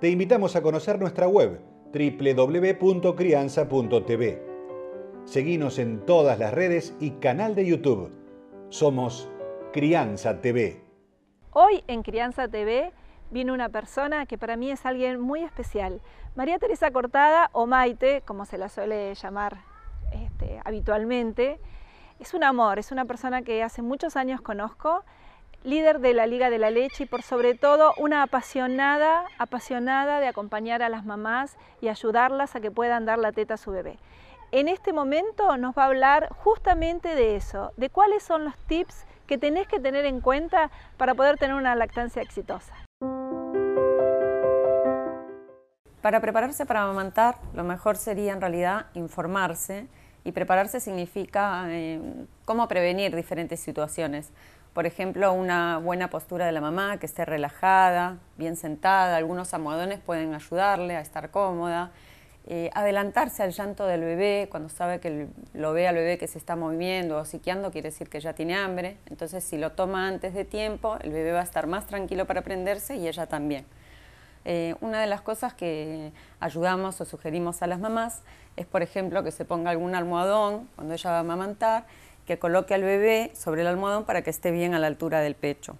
te invitamos a conocer nuestra web www.crianza.tv. Seguimos en todas las redes y canal de YouTube. Somos Crianza TV. Hoy en Crianza TV viene una persona que para mí es alguien muy especial. María Teresa Cortada, o Maite, como se la suele llamar este, habitualmente, es un amor, es una persona que hace muchos años conozco líder de la Liga de la Leche y por sobre todo una apasionada, apasionada de acompañar a las mamás y ayudarlas a que puedan dar la teta a su bebé. En este momento nos va a hablar justamente de eso, de cuáles son los tips que tenés que tener en cuenta para poder tener una lactancia exitosa. Para prepararse para amamantar, lo mejor sería en realidad informarse y prepararse significa eh, cómo prevenir diferentes situaciones. Por ejemplo, una buena postura de la mamá, que esté relajada, bien sentada. Algunos almohadones pueden ayudarle a estar cómoda. Eh, adelantarse al llanto del bebé, cuando sabe que lo ve al bebé que se está moviendo o siqueando, quiere decir que ya tiene hambre. Entonces, si lo toma antes de tiempo, el bebé va a estar más tranquilo para prenderse y ella también. Eh, una de las cosas que ayudamos o sugerimos a las mamás es, por ejemplo, que se ponga algún almohadón cuando ella va a amamantar que coloque al bebé sobre el almohadón para que esté bien a la altura del pecho.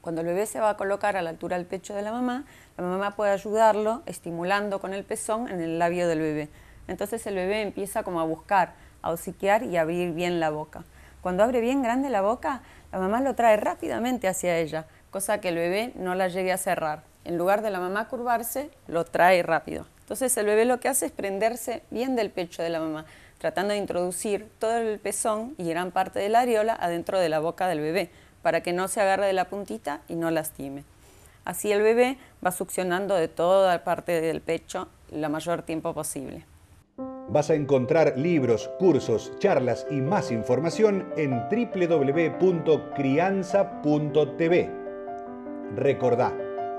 Cuando el bebé se va a colocar a la altura del pecho de la mamá, la mamá puede ayudarlo estimulando con el pezón en el labio del bebé. Entonces el bebé empieza como a buscar, a hociquear y abrir bien la boca. Cuando abre bien grande la boca, la mamá lo trae rápidamente hacia ella, cosa que el bebé no la llegue a cerrar. En lugar de la mamá curvarse, lo trae rápido. Entonces el bebé lo que hace es prenderse bien del pecho de la mamá tratando de introducir todo el pezón y gran parte de la areola adentro de la boca del bebé, para que no se agarre de la puntita y no lastime. Así el bebé va succionando de toda parte del pecho lo mayor tiempo posible. Vas a encontrar libros, cursos, charlas y más información en www.crianza.tv. Recordá,